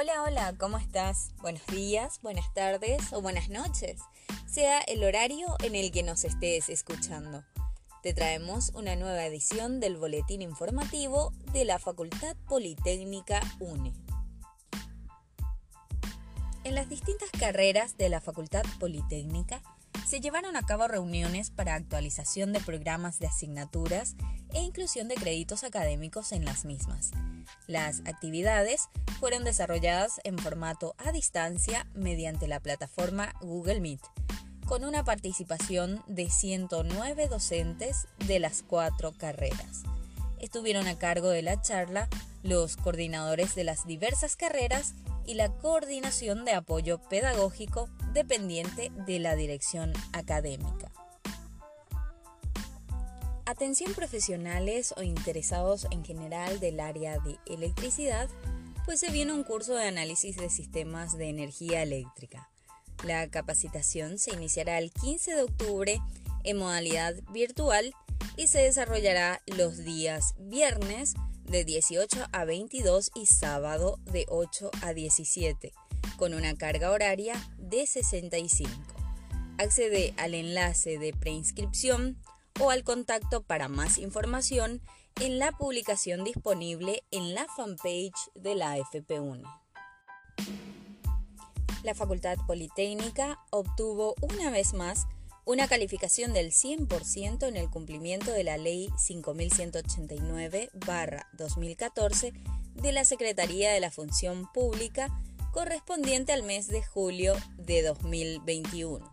Hola, hola, ¿cómo estás? Buenos días, buenas tardes o buenas noches, sea el horario en el que nos estés escuchando. Te traemos una nueva edición del Boletín Informativo de la Facultad Politécnica UNE. En las distintas carreras de la Facultad Politécnica se llevaron a cabo reuniones para actualización de programas de asignaturas e inclusión de créditos académicos en las mismas. Las actividades fueron desarrolladas en formato a distancia mediante la plataforma Google Meet, con una participación de 109 docentes de las cuatro carreras. Estuvieron a cargo de la charla los coordinadores de las diversas carreras y la coordinación de apoyo pedagógico dependiente de la dirección académica. Atención profesionales o interesados en general del área de electricidad, pues se viene un curso de análisis de sistemas de energía eléctrica. La capacitación se iniciará el 15 de octubre en modalidad virtual y se desarrollará los días viernes de 18 a 22 y sábado de 8 a 17, con una carga horaria de 65. Accede al enlace de preinscripción o al contacto para más información en la publicación disponible en la fanpage de la FP1. La Facultad Politécnica obtuvo una vez más una calificación del 100% en el cumplimiento de la Ley 5189-2014 de la Secretaría de la Función Pública correspondiente al mes de julio de 2021.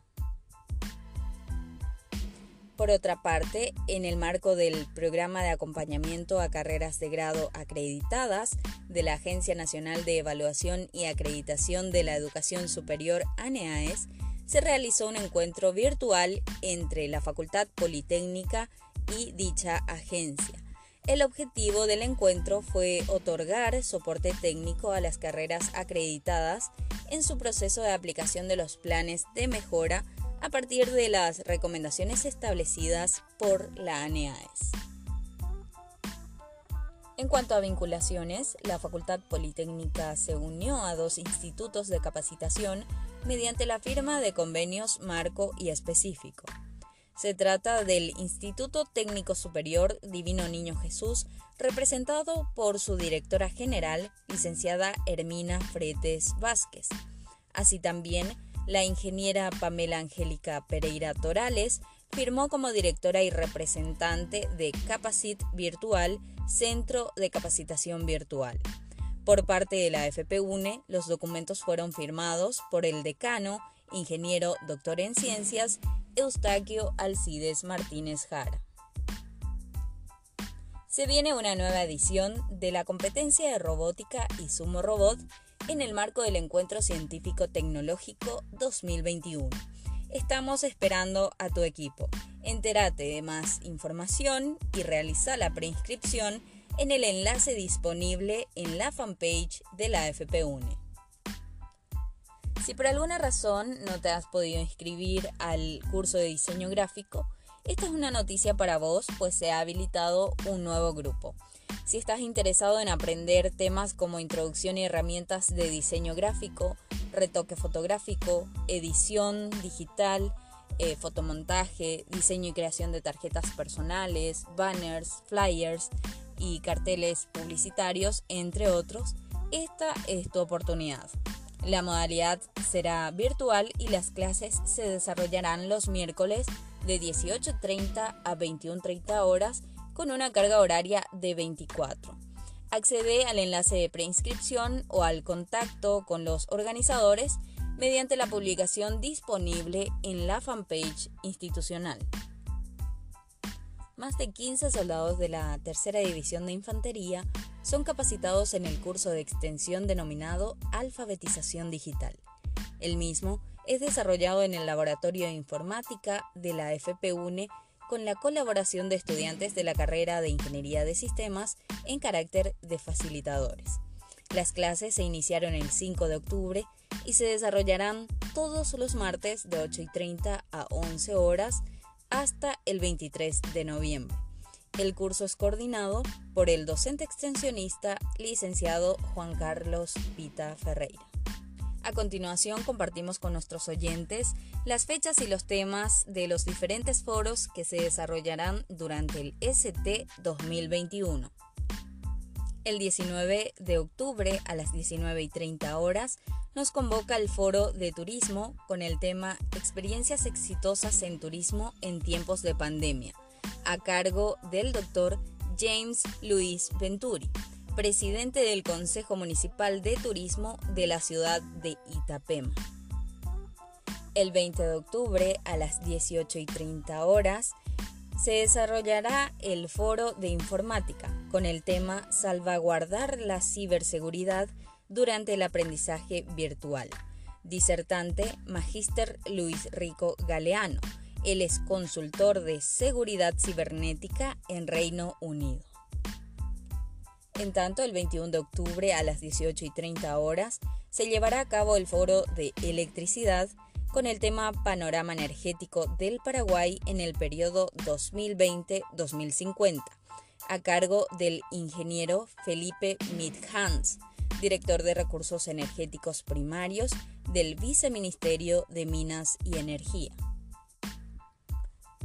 Por otra parte, en el marco del programa de acompañamiento a carreras de grado acreditadas de la Agencia Nacional de Evaluación y Acreditación de la Educación Superior ANEAES, se realizó un encuentro virtual entre la Facultad Politécnica y dicha agencia. El objetivo del encuentro fue otorgar soporte técnico a las carreras acreditadas en su proceso de aplicación de los planes de mejora a partir de las recomendaciones establecidas por la ANEAES. En cuanto a vinculaciones, la Facultad Politécnica se unió a dos institutos de capacitación mediante la firma de convenios marco y específico. Se trata del Instituto Técnico Superior Divino Niño Jesús, representado por su directora general, licenciada Hermina Fretes Vázquez. Así también la ingeniera Pamela Angélica Pereira Torales firmó como directora y representante de Capacit Virtual, Centro de Capacitación Virtual. Por parte de la FPUNE, los documentos fueron firmados por el decano, ingeniero doctor en ciencias, Eustaquio Alcides Martínez Jara. Se viene una nueva edición de la competencia de robótica y sumo robot en el marco del Encuentro Científico Tecnológico 2021. Estamos esperando a tu equipo. Entérate de más información y realiza la preinscripción en el enlace disponible en la fanpage de la FPUNE. Si por alguna razón no te has podido inscribir al curso de diseño gráfico, esta es una noticia para vos, pues se ha habilitado un nuevo grupo. Si estás interesado en aprender temas como introducción y herramientas de diseño gráfico, retoque fotográfico, edición digital, eh, fotomontaje, diseño y creación de tarjetas personales, banners, flyers y carteles publicitarios, entre otros, esta es tu oportunidad. La modalidad será virtual y las clases se desarrollarán los miércoles de 18.30 a 21.30 horas con una carga horaria de 24. Accede al enlace de preinscripción o al contacto con los organizadores mediante la publicación disponible en la fanpage institucional. Más de 15 soldados de la Tercera División de Infantería son capacitados en el curso de extensión denominado Alfabetización Digital. El mismo es desarrollado en el Laboratorio de Informática de la FPUNE con la colaboración de estudiantes de la carrera de Ingeniería de Sistemas en carácter de facilitadores. Las clases se iniciaron el 5 de octubre y se desarrollarán todos los martes de 8 y 30 a 11 horas hasta el 23 de noviembre. El curso es coordinado por el docente extensionista licenciado Juan Carlos Pita Ferreira. A continuación compartimos con nuestros oyentes las fechas y los temas de los diferentes foros que se desarrollarán durante el ST 2021. El 19 de octubre a las 19 y 30 horas nos convoca el foro de turismo con el tema Experiencias exitosas en turismo en tiempos de pandemia, a cargo del doctor James Luis Venturi presidente del Consejo Municipal de Turismo de la ciudad de Itapema. El 20 de octubre a las 18 y 30 horas se desarrollará el foro de informática con el tema Salvaguardar la ciberseguridad durante el aprendizaje virtual. Disertante Magíster Luis Rico Galeano. Él es consultor de seguridad cibernética en Reino Unido. En tanto, el 21 de octubre a las 18 y 30 horas se llevará a cabo el foro de electricidad con el tema Panorama energético del Paraguay en el periodo 2020-2050, a cargo del ingeniero Felipe Midhans, director de Recursos Energéticos Primarios del Viceministerio de Minas y Energía.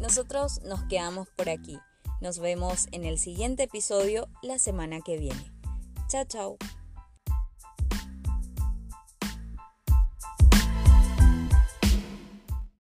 Nosotros nos quedamos por aquí. Nos vemos en el siguiente episodio la semana que viene. Chao, chao.